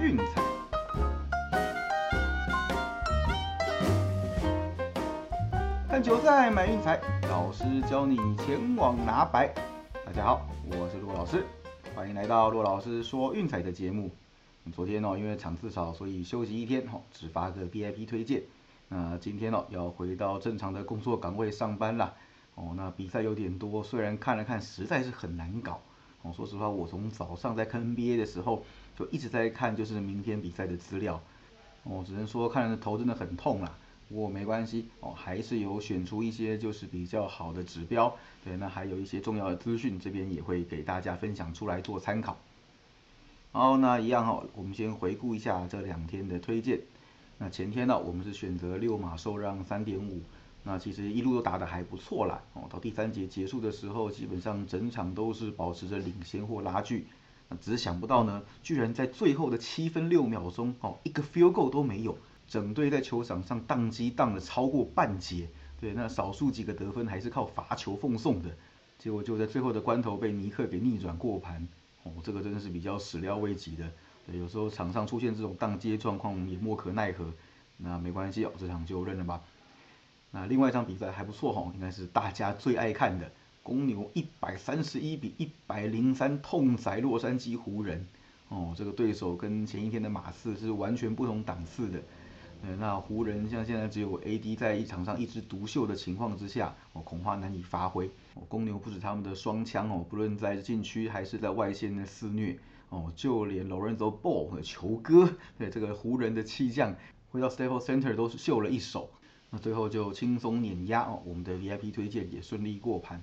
运彩。看球赛买运彩，老师教你前往拿白。大家好，我是骆老师，欢迎来到骆老师说运彩的节目。昨天哦，因为场次少，所以休息一天哦，只发个 VIP 推荐。那今天哦，要回到正常的工作岗位上班啦。哦，那比赛有点多，虽然看了看，实在是很难搞。哦，说实话，我从早上在看 NBA 的时候，就一直在看，就是明天比赛的资料。哦，只能说看的头真的很痛啦。不过没关系，哦，还是有选出一些就是比较好的指标。对，那还有一些重要的资讯，这边也会给大家分享出来做参考。好，那一样哈，我们先回顾一下这两天的推荐。那前天呢，我们是选择六码受让三点五。那其实一路都打得还不错啦，哦，到第三节结束的时候，基本上整场都是保持着领先或拉锯，那只是想不到呢，居然在最后的七分六秒钟，哦，一个 field goal 都没有，整队在球场上宕机宕了超过半节，对，那少数几个得分还是靠罚球奉送的，结果就在最后的关头被尼克给逆转过盘，哦，这个真的是比较始料未及的，对，有时候场上出现这种宕机状况也莫可奈何，那没关系哦，这场就认了吧。那另外一场比赛还不错哈，应该是大家最爱看的公牛一百三十一比一百零三痛宰洛杉矶湖人哦，这个对手跟前一天的马刺是完全不同档次的。呃，那湖人像现在只有 AD 在一场上一枝独秀的情况之下，哦，恐怕难以发挥。哦，公牛不止他们的双枪哦，不论在禁区还是在外线的肆虐哦，就连 Lorenzo Ball 的球哥，对这个湖人的气将，回到 Staples Center 都是秀了一手。那最后就轻松碾压哦，我们的 VIP 推荐也顺利过盘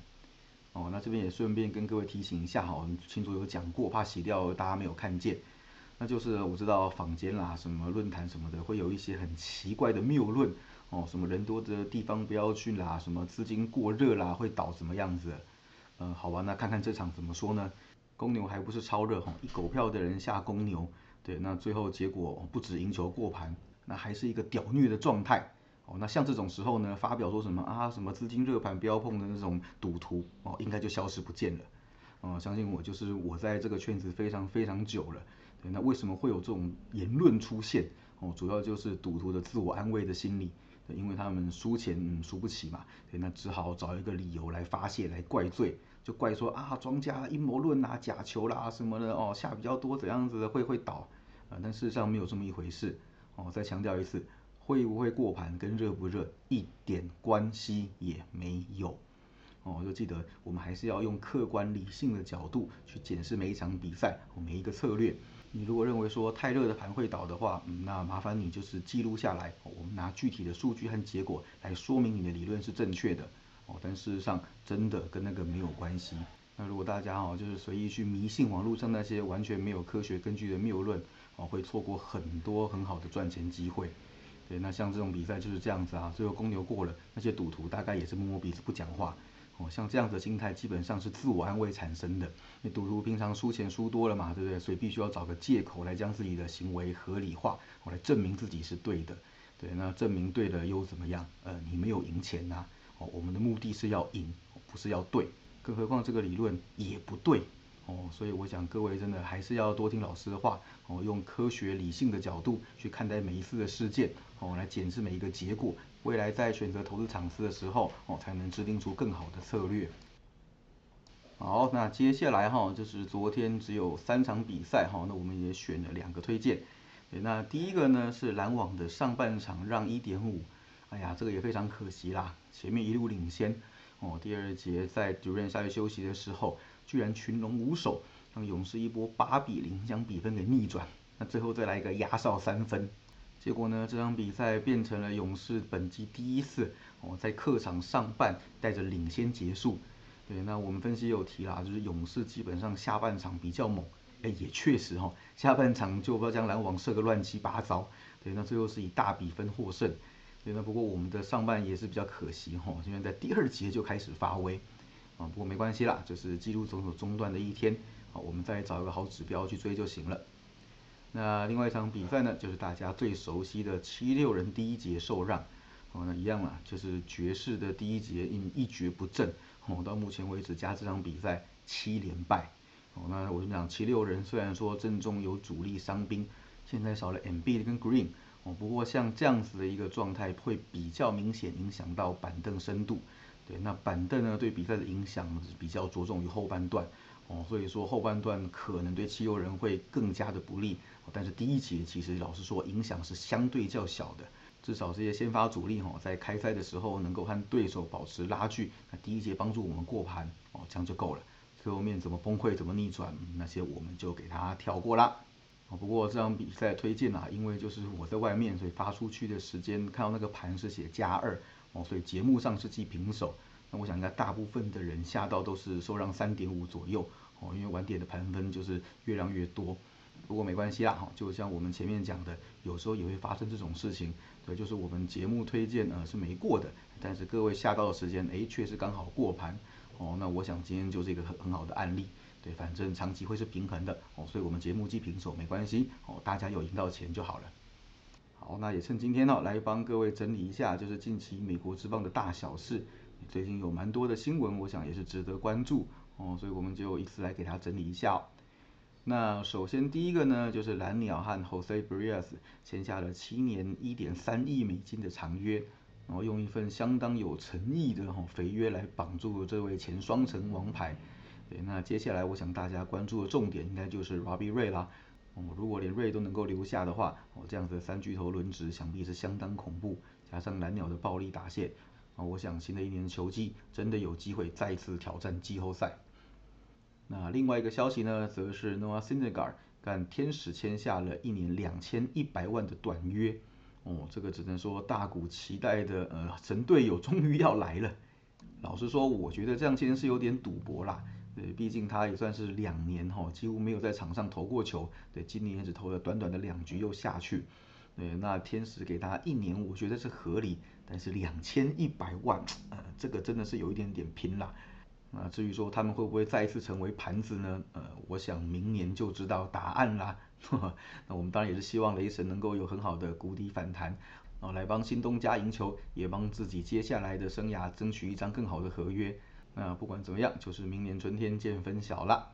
哦。那这边也顺便跟各位提醒一下哈，群主有讲过，怕洗掉大家没有看见。那就是我知道坊间啦，什么论坛什么的，会有一些很奇怪的谬论哦，什么人多的地方不要去啦，什么资金过热啦，会倒什么样子？嗯，好吧，那看看这场怎么说呢？公牛还不是超热哈，一狗票的人下公牛，对，那最后结果不止赢球过盘，那还是一个屌虐的状态。哦，那像这种时候呢，发表说什么啊，什么资金热盘不要碰的那种赌徒哦，应该就消失不见了。哦，相信我，就是我在这个圈子非常非常久了。对，那为什么会有这种言论出现？哦，主要就是赌徒的自我安慰的心理。因为他们输钱输不起嘛，对，那只好找一个理由来发泄，来怪罪，就怪说啊，庄家阴谋论啊，假球啦什么的哦，下比较多怎样子的会会倒啊，但事实上没有这么一回事。哦，再强调一次。会不会过盘跟热不热一点关系也没有哦，就记得我们还是要用客观理性的角度去检视每一场比赛每一个策略。你如果认为说太热的盘会倒的话，那麻烦你就是记录下来，我们拿具体的数据和结果来说明你的理论是正确的哦。但事实上真的跟那个没有关系。那如果大家哦就是随意去迷信网络上那些完全没有科学根据的谬论哦，会错过很多很好的赚钱机会。对，那像这种比赛就是这样子啊，最后公牛过了，那些赌徒大概也是摸摸鼻子不讲话。哦，像这样的心态基本上是自我安慰产生的。那赌徒平常输钱输多了嘛，对不对？所以必须要找个借口来将自己的行为合理化，我来证明自己是对的。对，那证明对了又怎么样？呃，你没有赢钱呐。哦，我们的目的是要赢，不是要对。更何况这个理论也不对。哦，所以我想各位真的还是要多听老师的话，哦，用科学理性的角度去看待每一次的事件，哦，来检视每一个结果，未来在选择投资场次的时候，哦，才能制定出更好的策略。好，那接下来哈，就是昨天只有三场比赛哈，那我们也选了两个推荐。那第一个呢是篮网的上半场让一点五，哎呀，这个也非常可惜啦，前面一路领先，哦，第二节在主任下去休息的时候。居然群龙无首，让勇士一波八比零将比分给逆转，那最后再来一个压哨三分，结果呢这场比赛变成了勇士本季第一次哦在客场上半带着领先结束。对，那我们分析有提啦，就是勇士基本上下半场比较猛，哎也确实哈，下半场就不要将篮网射个乱七八糟。对，那最后是以大比分获胜。对，那不过我们的上半也是比较可惜哈，因为在第二节就开始发威。啊，不过没关系啦，就是记录总有中断的一天，好，我们再找一个好指标去追就行了。那另外一场比赛呢，就是大家最熟悉的七六人第一节受让，哦，那一样啦，就是爵士的第一节因一蹶不振，哦，到目前为止加这场比赛七连败，哦，那我就讲七六人虽然说阵中有主力伤兵，现在少了 M B 跟 Green 哦，不过像这样子的一个状态会比较明显影响到板凳深度。对，那板凳呢对比赛的影响是比较着重于后半段哦，所以说后半段可能对汽油人会更加的不利。但是第一节其实老实说影响是相对较小的，至少这些先发主力哈在开赛的时候能够和对手保持拉锯，那第一节帮助我们过盘哦，这样就够了。最后面怎么崩溃怎么逆转那些我们就给他跳过啦。不过这场比赛推荐啊，因为就是我在外面，所以发出去的时间看到那个盘是写加二哦，所以节目上是记平手。那我想应该大部分的人下到都是受让三点五左右哦，因为晚点的盘分就是越让越多。不过没关系啦，哈，就像我们前面讲的，有时候也会发生这种事情。对，就是我们节目推荐呃是没过的，但是各位下到的时间哎确实刚好过盘。哦，那我想今天就是一个很很好的案例，对，反正长期会是平衡的，哦，所以我们节目既平手没关系，哦，大家有赢到钱就好了。好，那也趁今天呢，来帮各位整理一下，就是近期美国之棒的大小事，最近有蛮多的新闻，我想也是值得关注，哦，所以我们就一次来给他整理一下。那首先第一个呢，就是蓝鸟和 Jose Brias 签下了七年一点三亿美金的长约。然后用一份相当有诚意的哈肥约来绑住这位前双城王牌，对，那接下来我想大家关注的重点应该就是 Robbie Ray 啦，哦，如果连 Ray 都能够留下的话，哦，这样子的三巨头轮值想必是相当恐怖，加上蓝鸟的暴力打线，啊，我想新的一年球季真的有机会再次挑战季后赛。那另外一个消息呢，则是 Noah Syndergaard 跟天使签下了一年两千一百万的短约。哦，这个只能说大股期待的呃神队友终于要来了。老实说，我觉得这样其实是有点赌博啦。对，毕竟他也算是两年哈，几乎没有在场上投过球。对，今年也只投了短短的两局又下去。对，那天使给他一年，我觉得是合理。但是两千一百万，呃，这个真的是有一点点拼啦。那至于说他们会不会再一次成为盘子呢？呃，我想明年就知道答案啦。那我们当然也是希望雷神能够有很好的谷底反弹，哦，来帮新东家赢球，也帮自己接下来的生涯争取一张更好的合约。那不管怎么样，就是明年春天见分晓了。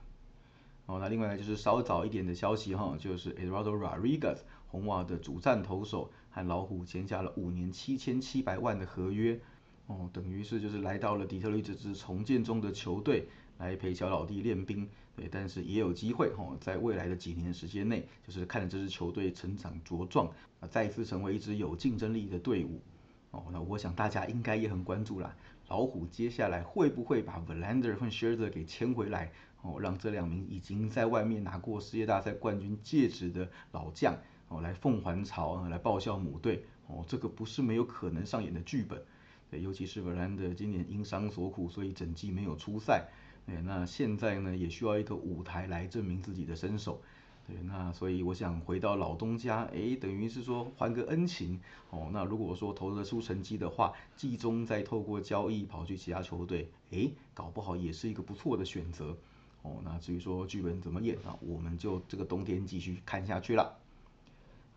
哦，那另外就是稍早一点的消息哈，就是 Eduardo Rodriguez 红袜的主战投手和老虎签下了五年七千七百万的合约。哦，等于是就是来到了底特律这支重建中的球队，来陪小老弟练兵。对，但是也有机会哦，在未来的几年时间内，就是看着这支球队成长茁壮，啊，再次成为一支有竞争力的队伍。哦，那我想大家应该也很关注啦，老虎接下来会不会把 Verlander 和 Scherzer 给签回来？哦，让这两名已经在外面拿过世界大赛冠军戒指的老将，哦，来凤还巢，来报效母队。哦，这个不是没有可能上演的剧本。对，尤其是 Verlander 今年因伤所苦，所以整季没有出赛。对，那现在呢也需要一个舞台来证明自己的身手。对，那所以我想回到老东家，哎，等于是说还个恩情。哦，那如果说投得出成绩的话，季中再透过交易跑去其他球队，哎，搞不好也是一个不错的选择。哦，那至于说剧本怎么演啊，我们就这个冬天继续看下去了。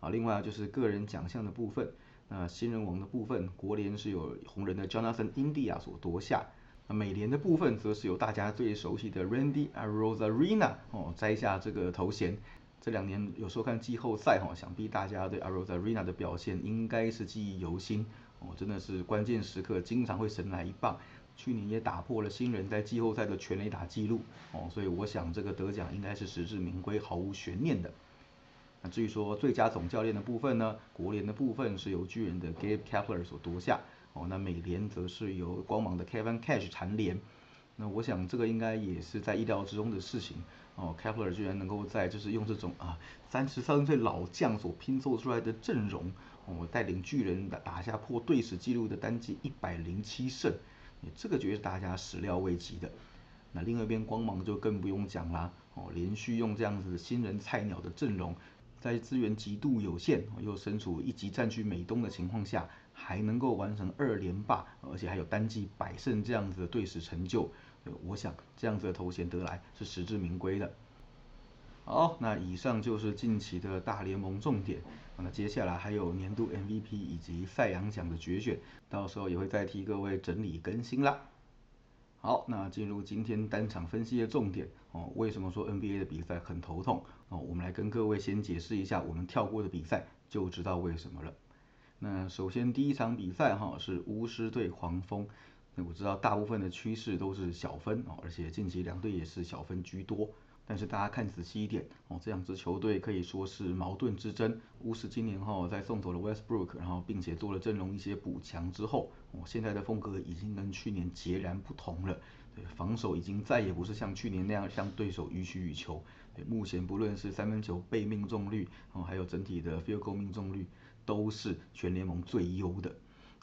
另外就是个人奖项的部分，那新人王的部分，国联是有红人的 Jonathan India 所夺下。那美联的部分则是由大家最熟悉的 Randy Arozarena 哦摘下这个头衔。这两年有收看季后赛哈，想必大家对 Arozarena 的表现应该是记忆犹新哦，真的是关键时刻经常会神来一棒。去年也打破了新人在季后赛的全垒打记录哦，所以我想这个得奖应该是实至名归，毫无悬念的。那至于说最佳总教练的部分呢，国联的部分是由巨人的 Gabe Kapler 所夺下。哦，那美联则是由光芒的 Kevin Cash 蝉联，那我想这个应该也是在意料之中的事情。哦，Kepler 居然能够在就是用这种啊三十三岁老将所拼凑出来的阵容，哦，带领巨人打打下破队史纪录的单季一百零七胜，这个绝对是大家始料未及的。那另外一边光芒就更不用讲啦，哦，连续用这样子新人菜鸟的阵容，在资源极度有限，又身处一级占据美东的情况下。还能够完成二连霸，而且还有单季百胜这样子的队史成就，我想这样子的头衔得来是实至名归的。好，那以上就是近期的大联盟重点，那接下来还有年度 MVP 以及赛扬奖的决选，到时候也会再替各位整理更新啦。好，那进入今天单场分析的重点哦。为什么说 NBA 的比赛很头痛哦？我们来跟各位先解释一下，我们跳过的比赛就知道为什么了。那首先第一场比赛哈是巫师对黄蜂，那我知道大部分的趋势都是小分哦，而且近期两队也是小分居多。但是大家看仔细一点哦，这两支球队可以说是矛盾之争。巫师今年哈在送走了 Westbrook，然后并且做了阵容一些补强之后，哦现在的风格已经跟去年截然不同了。对，防守已经再也不是像去年那样向对手予取予求。对，目前不论是三分球被命中率哦，还有整体的 field goal 命中率，都是全联盟最优的。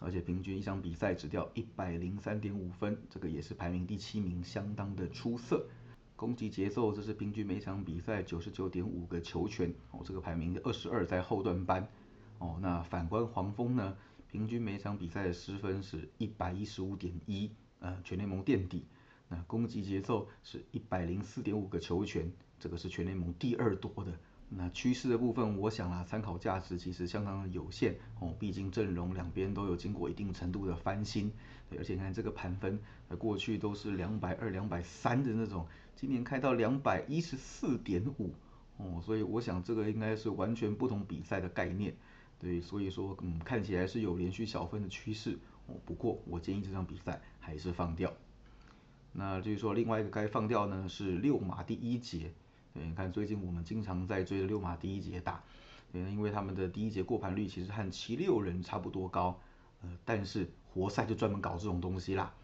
而且平均一场比赛只掉一百零三点五分，这个也是排名第七名，相当的出色。攻击节奏，这是平均每场比赛九十九点五个球权哦，这个排名二十二在后段班哦。那反观黄蜂呢，平均每场比赛的失分是一百一十五点一，呃，全联盟垫底。那攻击节奏是一百零四点五个球权，这个是全联盟第二多的。那趋势的部分，我想啊，参考价值其实相当的有限哦，毕竟阵容两边都有经过一定程度的翻新，而且你看这个盘分，过去都是两百二、两百三的那种，今年开到两百一十四点五哦，所以我想这个应该是完全不同比赛的概念，对，所以说嗯，看起来是有连续小分的趋势哦，不过我建议这场比赛还是放掉。那至于说另外一个该放掉呢，是六马第一节。对，你看最近我们经常在追的六马第一节打，对，因为他们的第一节过盘率其实和七六人差不多高，呃，但是活塞就专门搞这种东西啦，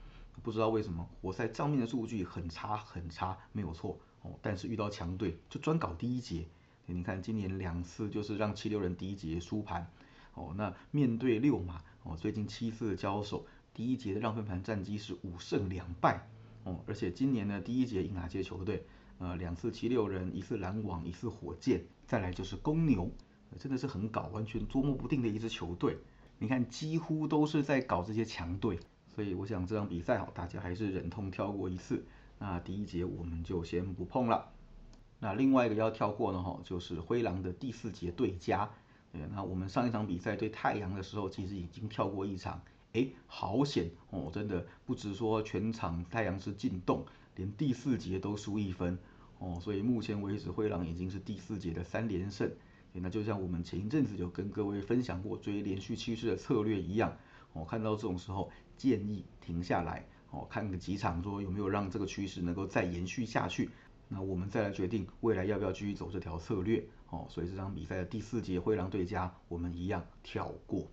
不知道为什么活塞账面的数据很差很差，没有错哦，但是遇到强队就专搞第一节，你看今年两次就是让七六人第一节输盘，哦，那面对六马哦，最近七次的交手，第一节的让分盘战绩是五胜两败，哦，而且今年呢第一节赢哪些球队？呃，两次七六人，一次篮网，一次火箭，再来就是公牛，真的是很搞，完全捉摸不定的一支球队。你看，几乎都是在搞这些强队，所以我想这场比赛哈，大家还是忍痛跳过一次。那第一节我们就先不碰了。那另外一个要跳过呢哈，就是灰狼的第四节对家。对，那我们上一场比赛对太阳的时候，其实已经跳过一场，哎，好险哦，真的不止说全场太阳是进洞，连第四节都输一分。哦，所以目前为止，灰狼已经是第四节的三连胜。那就像我们前一阵子就跟各位分享过追连续趋势的策略一样，哦，看到这种时候建议停下来，哦，看个几场，说有没有让这个趋势能够再延续下去。那我们再来决定未来要不要继续走这条策略。哦，所以这场比赛的第四节灰狼对家，我们一样跳过。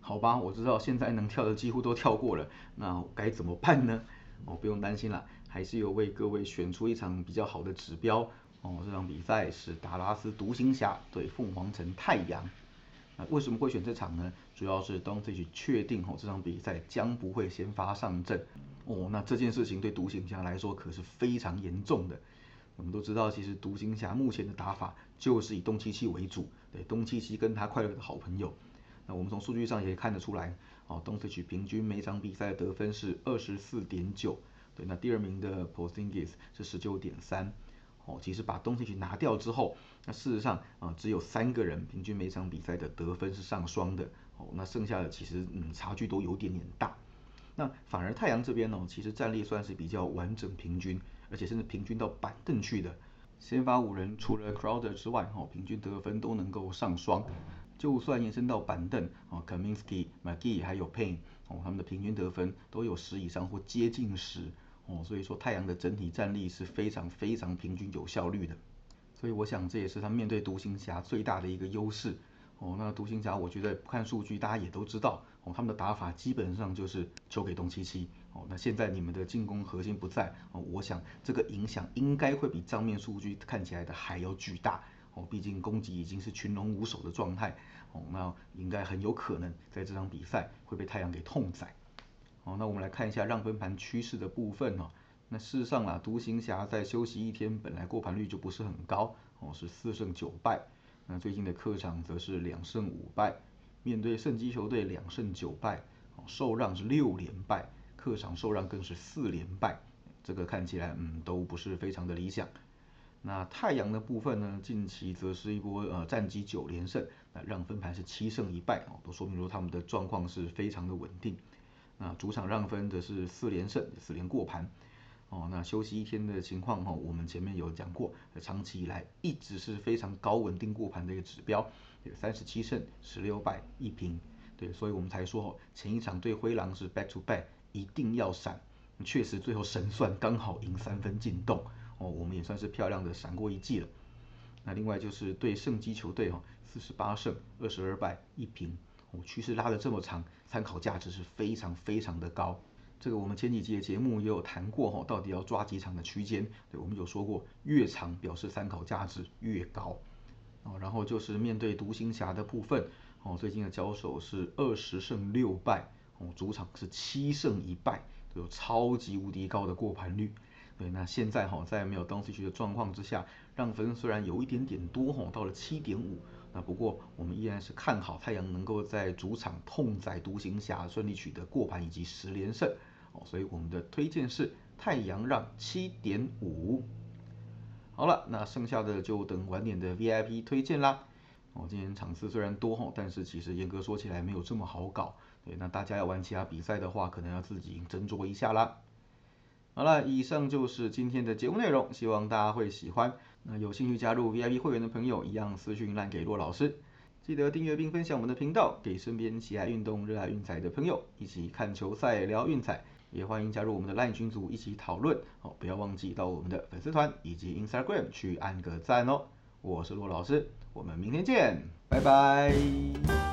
好吧，我知道现在能跳的几乎都跳过了，那该怎么办呢？哦，不用担心了。还是有为各位选出一场比较好的指标哦。这场比赛是达拉斯独行侠对凤凰城太阳。那为什么会选这场呢？主要是当自己确定哦这场比赛将不会先发上阵哦。那这件事情对独行侠来说可是非常严重的。我们都知道，其实独行侠目前的打法就是以东契奇为主，对东契奇跟他快乐的好朋友。那我们从数据上也看得出来哦，东契奇平均每场比赛的得分是二十四点九。对，那第二名的 Posingis 是十九点三，哦，其实把东契奇拿掉之后，那事实上啊，只有三个人平均每场比赛的得分是上双的，哦，那剩下的其实嗯差距都有点点大。那反而太阳这边呢，其实战力算是比较完整平均，而且甚至平均到板凳去的。先发五人除了 Crowder 之外，哈，平均得分都能够上双。就算延伸到板凳，哦，Kaminsky、McGee 还有 Payne，哦，他们的平均得分都有十以上或接近十，哦，所以说太阳的整体战力是非常非常平均有效率的。所以我想这也是他面对独行侠最大的一个优势。哦，那独行侠我觉得不看数据大家也都知道，哦，他们的打法基本上就是球给东契奇。哦，那现在你们的进攻核心不在，哦，我想这个影响应该会比账面数据看起来的还要巨大。哦，毕竟攻击已经是群龙无首的状态，哦，那应该很有可能在这场比赛会被太阳给痛宰。哦，那我们来看一下让分盘趋势的部分哦。那事实上啊，独行侠在休息一天，本来过盘率就不是很高，哦，是四胜九败。那最近的客场则是两胜五败，面对圣基球队两胜九败，哦，受让是六连败，客场受让更是四连败，这个看起来嗯都不是非常的理想。那太阳的部分呢？近期则是一波呃战绩九连胜，那让分盘是七胜一败哦，都说明说他们的状况是非常的稳定。那主场让分的是四连胜，四连过盘。哦，那休息一天的情况哈，我们前面有讲过，长期以来一直是非常高稳定过盘的一个指标，有三十七胜十六败一平，对，所以我们才说前一场对灰狼是 back to back，一定要闪，确实最后神算刚好赢三分进洞，哦，我们也算是漂亮的闪过一季了。那另外就是对胜基球队哈，四十八胜二十二败一平，哦，趋势拉的这么长，参考价值是非常非常的高。这个我们前几集的节目也有谈过哈，到底要抓几场的区间？对，我们有说过，越长表示参考价值越高。哦，然后就是面对独行侠的部分，哦，最近的交手是二十胜六败，哦，主场是七胜一败，有超级无敌高的过盘率。对，那现在哈，在没有东西区的状况之下，让分虽然有一点点多哈，到了七点五。那不过我们依然是看好太阳能够在主场痛宰独行侠，顺利取得过盘以及十连胜。哦，所以我们的推荐是太阳让七点五。好了，那剩下的就等晚点的 VIP 推荐啦。哦，今天场次虽然多哈，但是其实严格说起来没有这么好搞。对，那大家要玩其他比赛的话，可能要自己斟酌一下啦。好了，以上就是今天的节目内容，希望大家会喜欢。那有兴趣加入 VIP 会员的朋友，一样私讯栏给骆老师。记得订阅并分享我们的频道，给身边喜爱运动、热爱运彩的朋友一起看球赛、聊运彩。也欢迎加入我们的赖群组一起讨论哦！不要忘记到我们的粉丝团以及 Instagram 去按个赞哦！我是骆老师，我们明天见，拜拜。